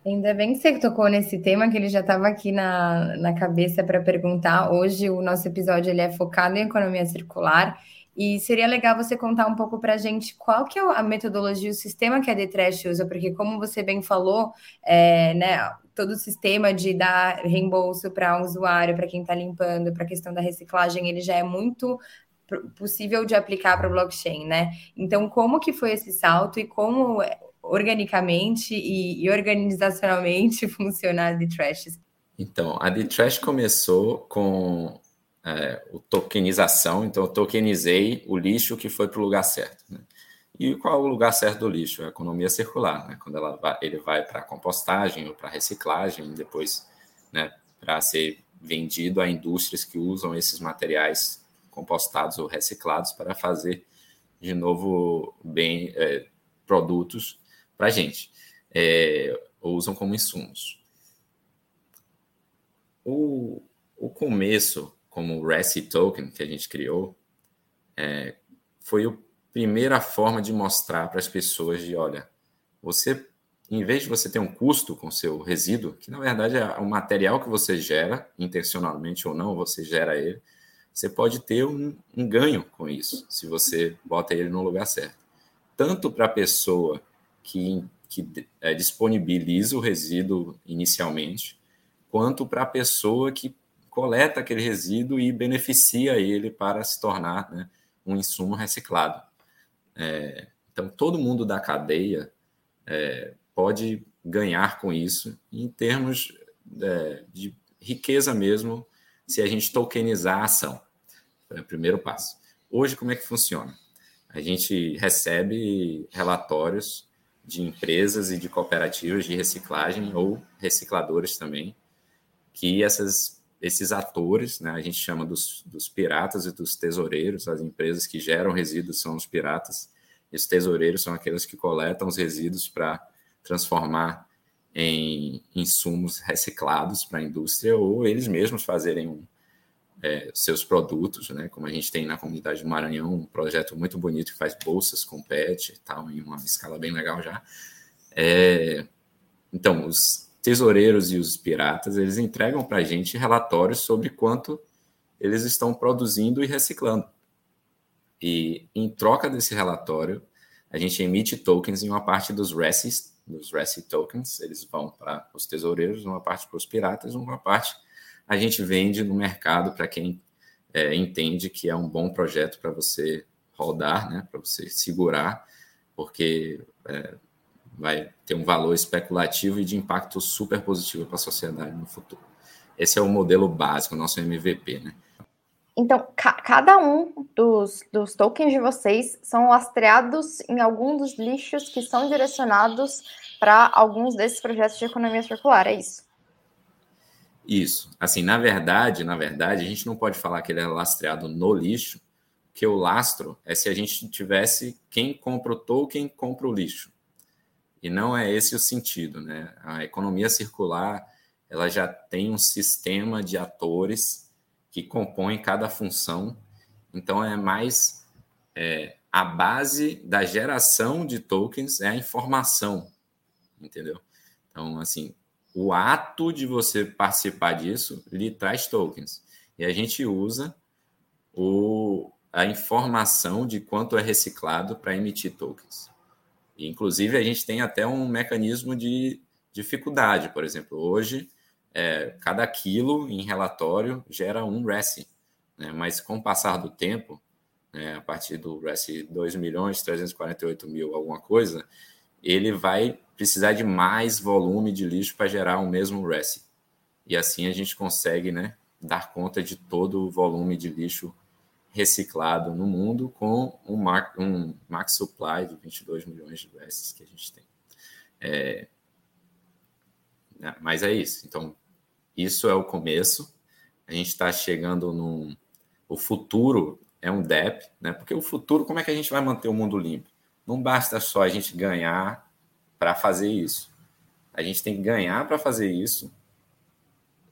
Ainda bem que você tocou nesse tema, que ele já estava aqui na, na cabeça para perguntar. Hoje o nosso episódio ele é focado em economia circular e seria legal você contar um pouco para a gente qual que é a metodologia, o sistema que a Detrash usa, porque como você bem falou, é, né, todo o sistema de dar reembolso para um usuário, para quem está limpando, para a questão da reciclagem, ele já é muito possível de aplicar para blockchain, né? Então, como que foi esse salto e como organicamente e, e organizacionalmente funciona a Detrash? Então, a Detrash começou com é, o tokenização, então eu tokenizei o lixo que foi para o lugar certo. Né? E qual é o lugar certo do lixo? A economia circular, né? quando ela vai, ele vai para compostagem ou para reciclagem, depois né, para ser vendido a indústrias que usam esses materiais compostados ou reciclados para fazer de novo bem é, produtos para a gente, é, ou usam como insumos. O, o começo como o RESI Token que a gente criou, é, foi a primeira forma de mostrar para as pessoas de, olha, você, em vez de você ter um custo com seu resíduo, que na verdade é o material que você gera, intencionalmente ou não, você gera ele, você pode ter um, um ganho com isso, se você bota ele no lugar certo. Tanto para a pessoa que, que é, disponibiliza o resíduo inicialmente, quanto para a pessoa que coleta aquele resíduo e beneficia ele para se tornar né, um insumo reciclado. É, então, todo mundo da cadeia é, pode ganhar com isso em termos é, de riqueza mesmo, se a gente tokenizar a ação. É o primeiro passo. Hoje, como é que funciona? A gente recebe relatórios de empresas e de cooperativas de reciclagem ou recicladores também, que essas esses atores, né, a gente chama dos, dos piratas e dos tesoureiros, as empresas que geram resíduos são os piratas, e os tesoureiros são aqueles que coletam os resíduos para transformar em insumos reciclados para a indústria ou eles mesmos fazerem é, seus produtos, né? Como a gente tem na comunidade do Maranhão, um projeto muito bonito que faz bolsas com PET e tal, em uma escala bem legal já. É, então, os, tesoureiros e os piratas, eles entregam para a gente relatórios sobre quanto eles estão produzindo e reciclando. E em troca desse relatório, a gente emite tokens em uma parte dos RESIs, dos RESI tokens, eles vão para os tesoureiros, uma parte para os piratas, uma parte a gente vende no mercado para quem é, entende que é um bom projeto para você rodar, né, para você segurar, porque é, vai ter um valor especulativo e de impacto super positivo para a sociedade no futuro. Esse é o modelo básico, nosso MVP, né? Então, ca cada um dos, dos tokens de vocês são lastreados em algum dos lixos que são direcionados para alguns desses projetos de economia circular, é isso? Isso. Assim, na verdade, na verdade, a gente não pode falar que ele é lastreado no lixo, que o lastro é se a gente tivesse quem compra o token, compra o lixo. E não é esse o sentido, né? A economia circular, ela já tem um sistema de atores que compõem cada função. Então é mais é, a base da geração de tokens é a informação, entendeu? Então assim, o ato de você participar disso lhe traz tokens. E a gente usa o, a informação de quanto é reciclado para emitir tokens. Inclusive, a gente tem até um mecanismo de dificuldade. Por exemplo, hoje, é, cada quilo em relatório gera um RESI. Né? Mas com o passar do tempo, né, a partir do RESI 2 milhões 348 mil, alguma coisa, ele vai precisar de mais volume de lixo para gerar o mesmo RESI. E assim a gente consegue né, dar conta de todo o volume de lixo reciclado no mundo com um, um max supply de 22 milhões de USs que a gente tem. É, né, mas é isso. Então, isso é o começo. A gente está chegando num. O futuro é um DEP, né? Porque o futuro, como é que a gente vai manter o mundo limpo? Não basta só a gente ganhar para fazer isso. A gente tem que ganhar para fazer isso,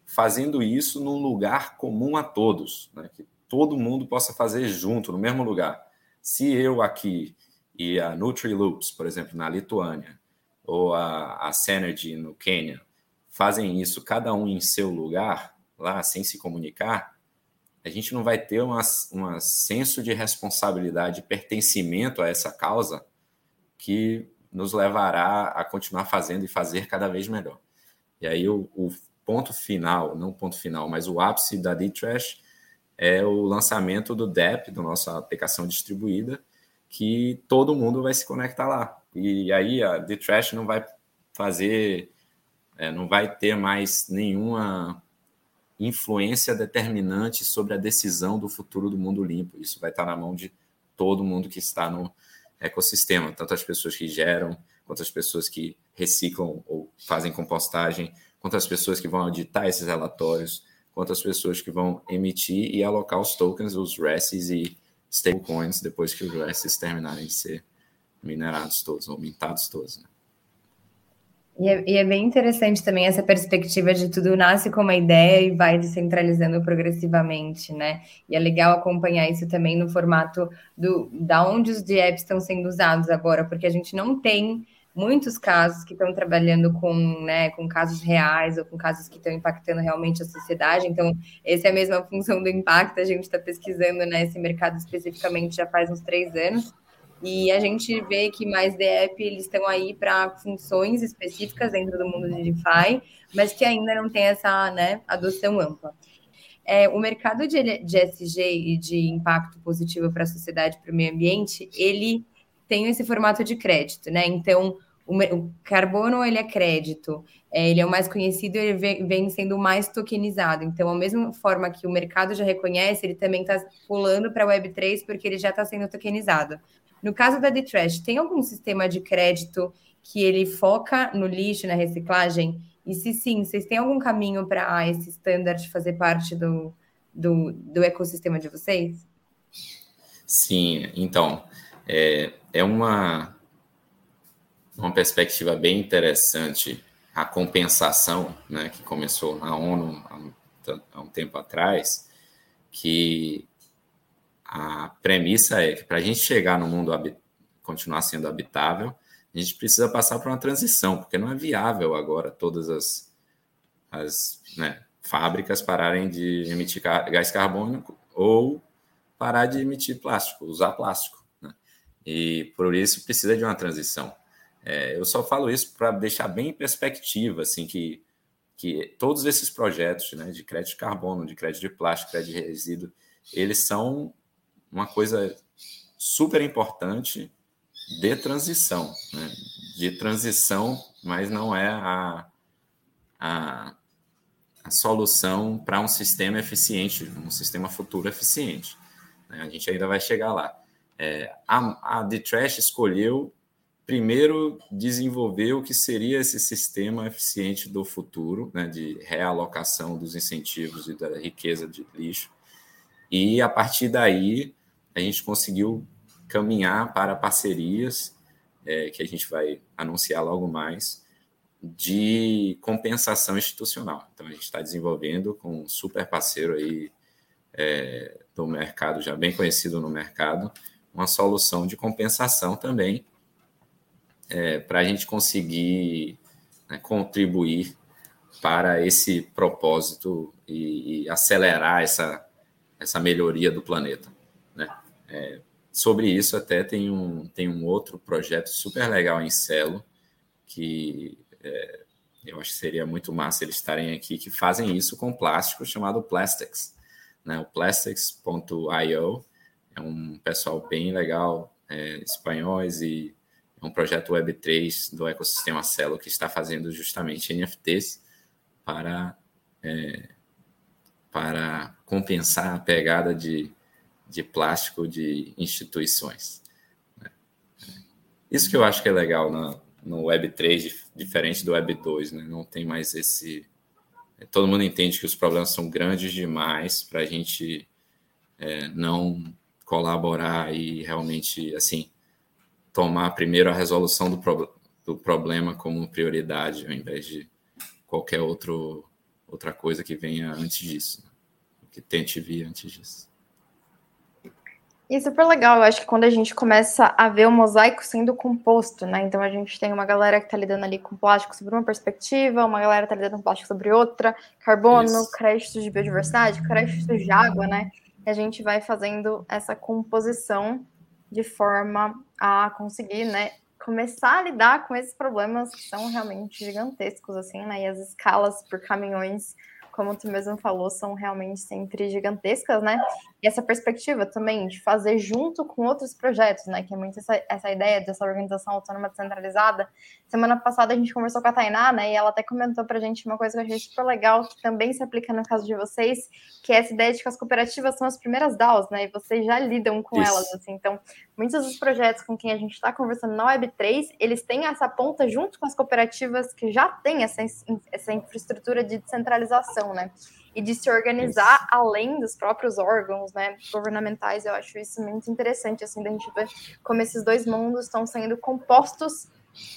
fazendo isso num lugar comum a todos, né? que todo mundo possa fazer junto, no mesmo lugar. Se eu aqui e a NutriLoops, por exemplo, na Lituânia, ou a, a Synergy no Quênia, fazem isso cada um em seu lugar, lá, sem se comunicar, a gente não vai ter um senso de responsabilidade, pertencimento a essa causa que nos levará a continuar fazendo e fazer cada vez melhor. E aí o, o ponto final, não ponto final, mas o ápice da D-Trash é o lançamento do DEP, da nossa aplicação distribuída, que todo mundo vai se conectar lá. E aí a D-Trash não vai fazer, é, não vai ter mais nenhuma influência determinante sobre a decisão do futuro do mundo limpo. Isso vai estar na mão de todo mundo que está no, ecossistema, tanto as pessoas que geram, quanto as pessoas que reciclam ou fazem compostagem, quanto as pessoas que vão auditar esses relatórios, quanto as pessoas que vão emitir e alocar os tokens, os RESs e stablecoins depois que os RESs terminarem de ser minerados todos, ou mintados todos. Né? E é, e é, bem interessante também essa perspectiva de tudo nasce com uma ideia e vai descentralizando progressivamente, né? E é legal acompanhar isso também no formato do da onde os DApps estão sendo usados agora, porque a gente não tem muitos casos que estão trabalhando com, né, com casos reais ou com casos que estão impactando realmente a sociedade. Então, essa é a mesma função do impacto. A gente está pesquisando né, mercado especificamente já faz uns três anos. E a gente vê que mais DEP eles estão aí para funções específicas dentro do mundo de DeFi, mas que ainda não tem essa né, adoção ampla. É, o mercado de, de SG e de impacto positivo para a sociedade, para o meio ambiente, ele tem esse formato de crédito, né? Então, o, o carbono ele é crédito, é, ele é o mais conhecido, ele vem, vem sendo mais tokenizado. Então, a mesma forma que o mercado já reconhece, ele também está pulando para a Web3 porque ele já está sendo tokenizado. No caso da D-Trash, tem algum sistema de crédito que ele foca no lixo, na reciclagem? E se sim, vocês têm algum caminho para esse standard fazer parte do, do, do, ecossistema de vocês? Sim, então, é, é uma, uma perspectiva bem interessante a compensação, né, que começou na ONU há, há um tempo atrás, que a premissa é que para a gente chegar no mundo continuar sendo habitável, a gente precisa passar por uma transição, porque não é viável agora todas as, as né, fábricas pararem de emitir gás carbônico ou parar de emitir plástico, usar plástico. E por isso precisa de uma transição. É, eu só falo isso para deixar bem em perspectiva, assim, que, que todos esses projetos né, de crédito de carbono, de crédito de plástico, crédito de resíduo, eles são uma coisa super importante de transição, né? de transição, mas não é a, a, a solução para um sistema eficiente, um sistema futuro eficiente. Né? A gente ainda vai chegar lá. É, a, a The Trash escolheu primeiro desenvolver o que seria esse sistema eficiente do futuro, né, de realocação dos incentivos e da riqueza de lixo, e a partir daí a gente conseguiu caminhar para parcerias, é, que a gente vai anunciar logo mais, de compensação institucional. Então, a gente está desenvolvendo com um super parceiro aí é, do mercado, já bem conhecido no mercado, uma solução de compensação também, é, para a gente conseguir né, contribuir para esse propósito e, e acelerar essa, essa melhoria do planeta. Né? É, sobre isso, até tem um, tem um outro projeto super legal em Celo, que é, eu acho que seria muito massa eles estarem aqui, que fazem isso com plástico chamado Plastics. Né? O plastics.io é um pessoal bem legal, é, espanhóis, e é um projeto Web3 do ecossistema Celo que está fazendo justamente NFTs para é, para compensar a pegada de, de plástico de instituições. Né? Isso que eu acho que é legal na, no Web 3, diferente do Web 2, né? não tem mais esse. Todo mundo entende que os problemas são grandes demais para a gente é, não colaborar e realmente assim tomar primeiro a resolução do, pro, do problema como prioridade, ao invés de qualquer outro, outra coisa que venha antes disso, né? que tente vir antes disso. E super legal, eu acho que quando a gente começa a ver o mosaico sendo composto, né? Então a gente tem uma galera que está lidando ali com plástico sobre uma perspectiva, uma galera está lidando com plástico sobre outra, carbono, Isso. créditos de biodiversidade, créditos de água, né? E a gente vai fazendo essa composição de forma a conseguir, né, começar a lidar com esses problemas que são realmente gigantescos, assim, né? E as escalas por caminhões como tu mesmo falou, são realmente sempre gigantescas, né? E essa perspectiva também de fazer junto com outros projetos, né? Que é muito essa, essa ideia dessa organização autônoma descentralizada. Semana passada a gente conversou com a Tainá, né? E ela até comentou pra gente uma coisa que eu achei super legal, que também se aplica no caso de vocês, que é essa ideia de que as cooperativas são as primeiras DAOs, né? E vocês já lidam com Isso. elas, assim. Então, muitos dos projetos com quem a gente está conversando na Web3, eles têm essa ponta junto com as cooperativas que já têm essa, essa infraestrutura de descentralização né? E de se organizar isso. além dos próprios órgãos, né, governamentais. Eu acho isso muito interessante, assim, da gente ver como esses dois mundos estão sendo compostos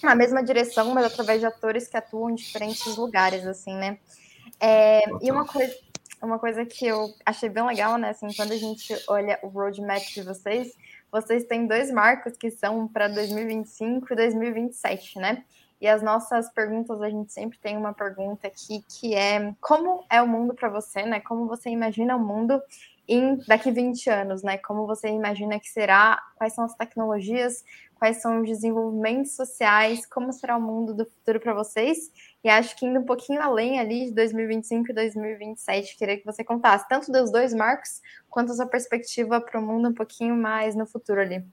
na mesma direção, mas através de atores que atuam em diferentes lugares, assim, né? É, e uma coisa, uma coisa que eu achei bem legal, né? Assim, quando a gente olha o roadmap de vocês, vocês têm dois marcos que são para 2025 e 2027, né? E as nossas perguntas, a gente sempre tem uma pergunta aqui que é como é o mundo para você, né? Como você imagina o mundo em daqui 20 anos, né? Como você imagina que será, quais são as tecnologias, quais são os desenvolvimentos sociais, como será o mundo do futuro para vocês? E acho que indo um pouquinho além ali de 2025 e 2027, queria que você contasse tanto dos dois marcos quanto a sua perspectiva para o mundo um pouquinho mais no futuro ali.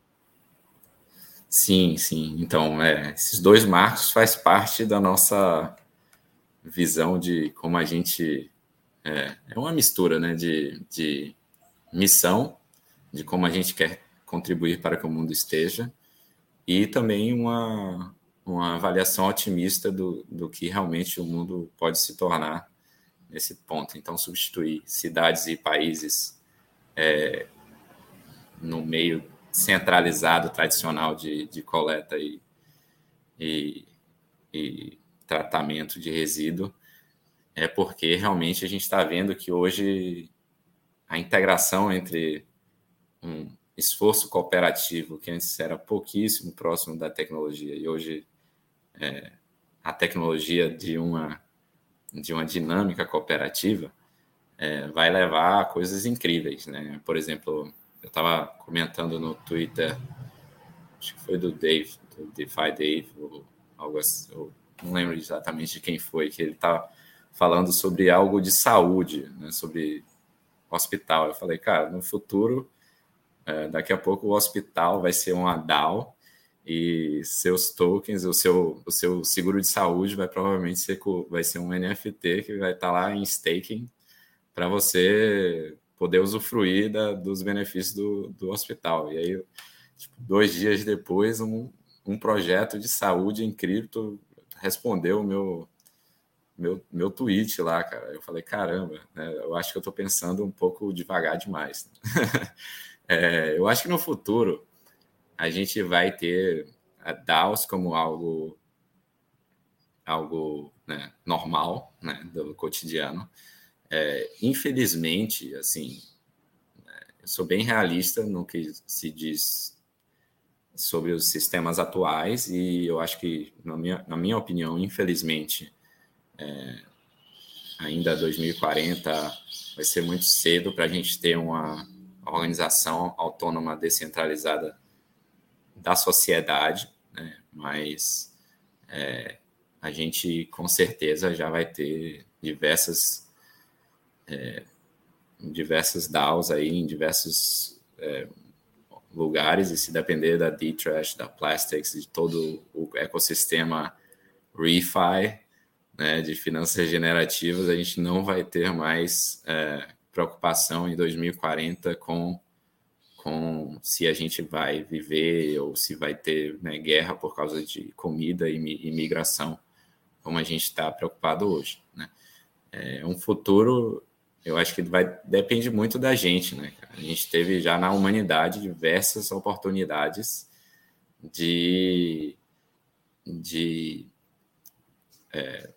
Sim, sim. Então, é, esses dois marcos faz parte da nossa visão de como a gente é, é uma mistura, né, de, de missão, de como a gente quer contribuir para que o mundo esteja, e também uma, uma avaliação otimista do, do que realmente o mundo pode se tornar nesse ponto. Então, substituir cidades e países é, no meio centralizado tradicional de, de coleta e, e, e tratamento de resíduo, é porque realmente a gente está vendo que hoje a integração entre um esforço cooperativo, que antes era pouquíssimo próximo da tecnologia, e hoje é, a tecnologia de uma, de uma dinâmica cooperativa é, vai levar a coisas incríveis. Né? Por exemplo, eu estava comentando no Twitter, acho que foi do Dave, do DeFi Dave, ou algo assim, eu não lembro exatamente de quem foi, que ele estava falando sobre algo de saúde, né, sobre hospital. Eu falei, cara, no futuro, é, daqui a pouco o hospital vai ser um DAO e seus tokens, o seu, o seu seguro de saúde vai provavelmente ser, vai ser um NFT que vai estar tá lá em staking para você poder usufruir da, dos benefícios do, do hospital. E aí, tipo, dois dias depois, um, um projeto de saúde em cripto respondeu o meu, meu, meu tweet lá, cara. Eu falei, caramba, né, eu acho que eu estou pensando um pouco devagar demais. é, eu acho que no futuro a gente vai ter a DAOs como algo algo né, normal né, do cotidiano é, infelizmente, assim, eu sou bem realista no que se diz sobre os sistemas atuais e eu acho que, na minha, na minha opinião, infelizmente, é, ainda 2040 vai ser muito cedo para a gente ter uma organização autônoma descentralizada da sociedade, né? mas é, a gente com certeza já vai ter diversas é, em diversas DAOs aí, em diversos é, lugares, e se depender da D-Trash, da Plastics, de todo o ecossistema ReFi, né, de finanças regenerativas, a gente não vai ter mais é, preocupação em 2040 com, com se a gente vai viver ou se vai ter né, guerra por causa de comida e imigração, como a gente está preocupado hoje. Né? É um futuro, eu acho que vai depende muito da gente. Né? A gente teve já na humanidade diversas oportunidades de, de é,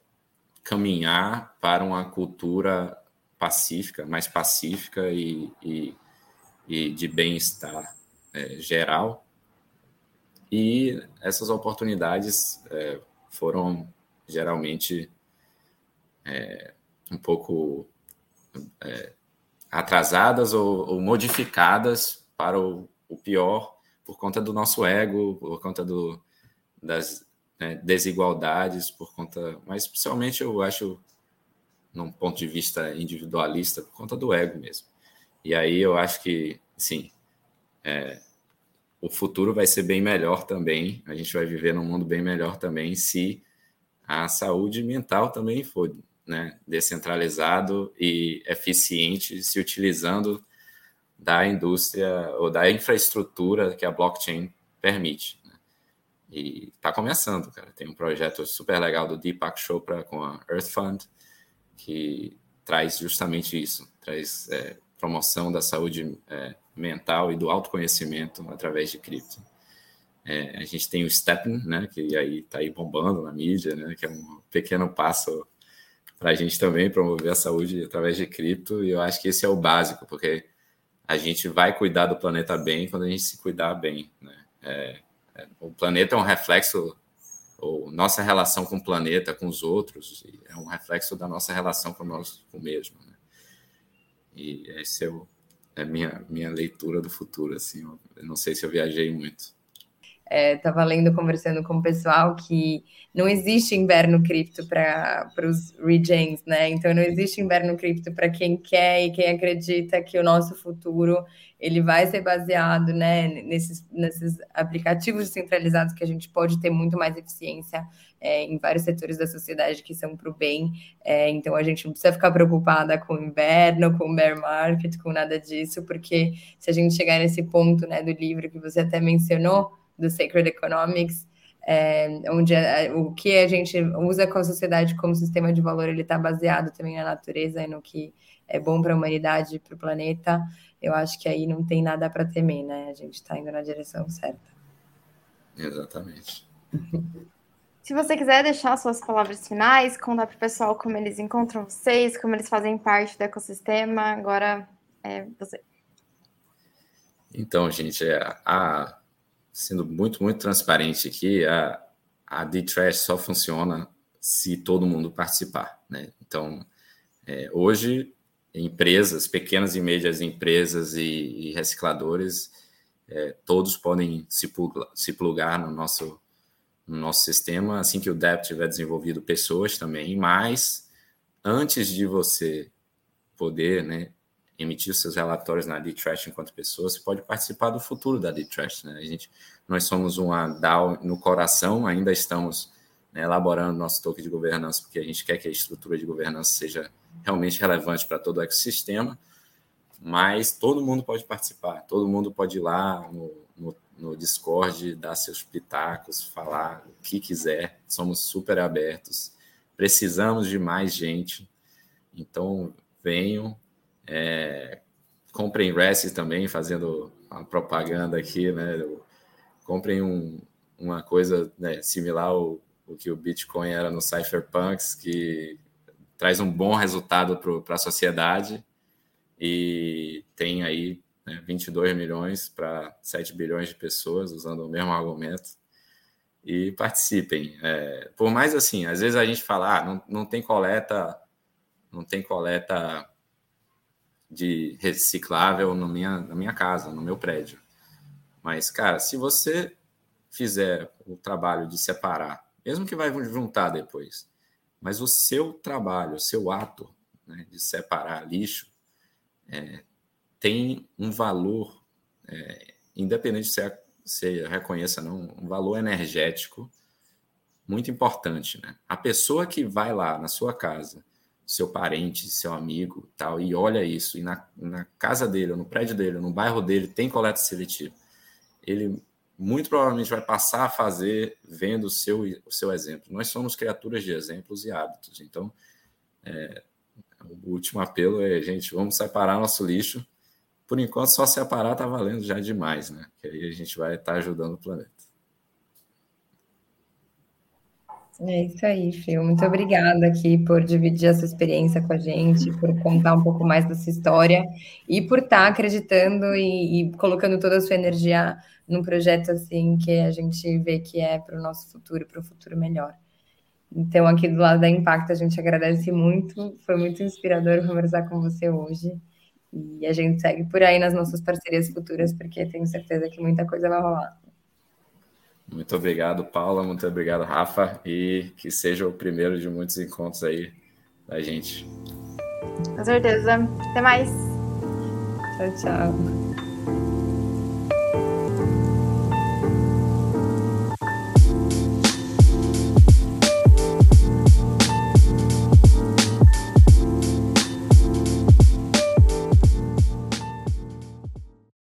caminhar para uma cultura pacífica, mais pacífica e, e, e de bem-estar é, geral. E essas oportunidades é, foram geralmente é, um pouco é, atrasadas ou, ou, modificadas para o, o, pior por conta do nosso ego, por conta do, das né, desigualdades, por conta, mas principalmente eu acho, num ponto de vista individualista, por conta do ego mesmo. E aí eu acho que, sim, é, o futuro vai ser bem melhor também, a gente vai viver num mundo bem melhor também se a saúde mental também for né, descentralizado e eficiente, se utilizando da indústria ou da infraestrutura que a blockchain permite. Né? E está começando, cara. Tem um projeto super legal do Deepak Chopra com a Earth Fund, que traz justamente isso, traz é, promoção da saúde é, mental e do autoconhecimento através de cripto. É, a gente tem o Steppen, né, que aí está aí bombando na mídia, né, que é um pequeno passo para a gente também promover a saúde através de cripto, e eu acho que esse é o básico, porque a gente vai cuidar do planeta bem quando a gente se cuidar bem. Né? É, é, o planeta é um reflexo, ou nossa relação com o planeta, com os outros, é um reflexo da nossa relação com nós com o mesmo. Né? E esse é, o, é a minha, minha leitura do futuro. Assim, eu não sei se eu viajei muito estava é, lendo, conversando com o pessoal que não existe inverno cripto para os regens, né? Então não existe inverno cripto para quem quer e quem acredita que o nosso futuro ele vai ser baseado, né, nesses, nesses aplicativos descentralizados que a gente pode ter muito mais eficiência é, em vários setores da sociedade que são para o bem. É, então a gente não precisa ficar preocupada com o inverno, com o bear market, com nada disso, porque se a gente chegar nesse ponto, né, do livro que você até mencionou do Sacred Economics, é, onde a, o que a gente usa com a sociedade como sistema de valor, ele está baseado também na natureza e no que é bom para a humanidade, para o planeta. Eu acho que aí não tem nada para temer, né? A gente está indo na direção certa. Exatamente. Se você quiser deixar suas palavras finais, contar para o pessoal como eles encontram vocês, como eles fazem parte do ecossistema, agora é você. Então, gente, é, a, sendo muito, muito transparente aqui, a, a D-Trash só funciona se todo mundo participar. Né? Então, é, hoje, empresas, pequenas e médias empresas e, e recicladores, é, todos podem se, se plugar no nosso, no nosso sistema, assim que o DEP tiver desenvolvido pessoas também, mas antes de você poder né, emitir seus relatórios na D-Trash enquanto pessoa, você pode participar do futuro da D-Trash. Né? A gente, nós somos uma DAO no coração, ainda estamos né, elaborando nosso toque de governança, porque a gente quer que a estrutura de governança seja realmente relevante para todo o ecossistema, mas todo mundo pode participar, todo mundo pode ir lá no, no, no Discord, dar seus pitacos, falar o que quiser, somos super abertos, precisamos de mais gente, então venham, é, comprem REST também, fazendo a propaganda aqui, né? Comprem um, uma coisa né, similar ao, ao, que o Bitcoin era no Cypherpunks, que traz um bom resultado para a sociedade e tem aí né, 22 milhões para 7 bilhões de pessoas usando o mesmo argumento e participem. É, por mais assim, às vezes a gente fala, ah, não, não tem coleta, não tem coleta de reciclável na minha, na minha casa, no meu prédio. Mas, cara, se você fizer o trabalho de separar, mesmo que vai juntar depois, mas o seu trabalho, o seu ato né, de separar lixo é, tem um valor, é, independente se você reconheça não, um valor energético muito importante, né? A pessoa que vai lá na sua casa, seu parente, seu amigo, tal, e olha isso, e na, na casa dele, ou no prédio dele, ou no bairro dele, tem coleta seletiva, ele muito provavelmente vai passar a fazer vendo o seu, o seu exemplo. Nós somos criaturas de exemplos e hábitos, então é, o último apelo é, gente, vamos separar nosso lixo. Por enquanto, só separar está valendo já demais, né? Que aí a gente vai estar tá ajudando o planeta. É isso aí, Fio. Muito obrigada aqui por dividir essa experiência com a gente, por contar um pouco mais dessa história e por estar tá acreditando e, e, colocando toda a sua energia num projeto assim que a gente vê que é para o nosso futuro, para um futuro melhor. Então, aqui do lado da Impacto, a gente agradece muito. Foi muito inspirador conversar com você hoje. E a gente segue por aí nas nossas parcerias futuras, porque tenho certeza que muita coisa vai rolar. Muito obrigado, Paula. Muito obrigado, Rafa. E que seja o primeiro de muitos encontros aí da gente. Com certeza. Até mais. Tchau, tchau.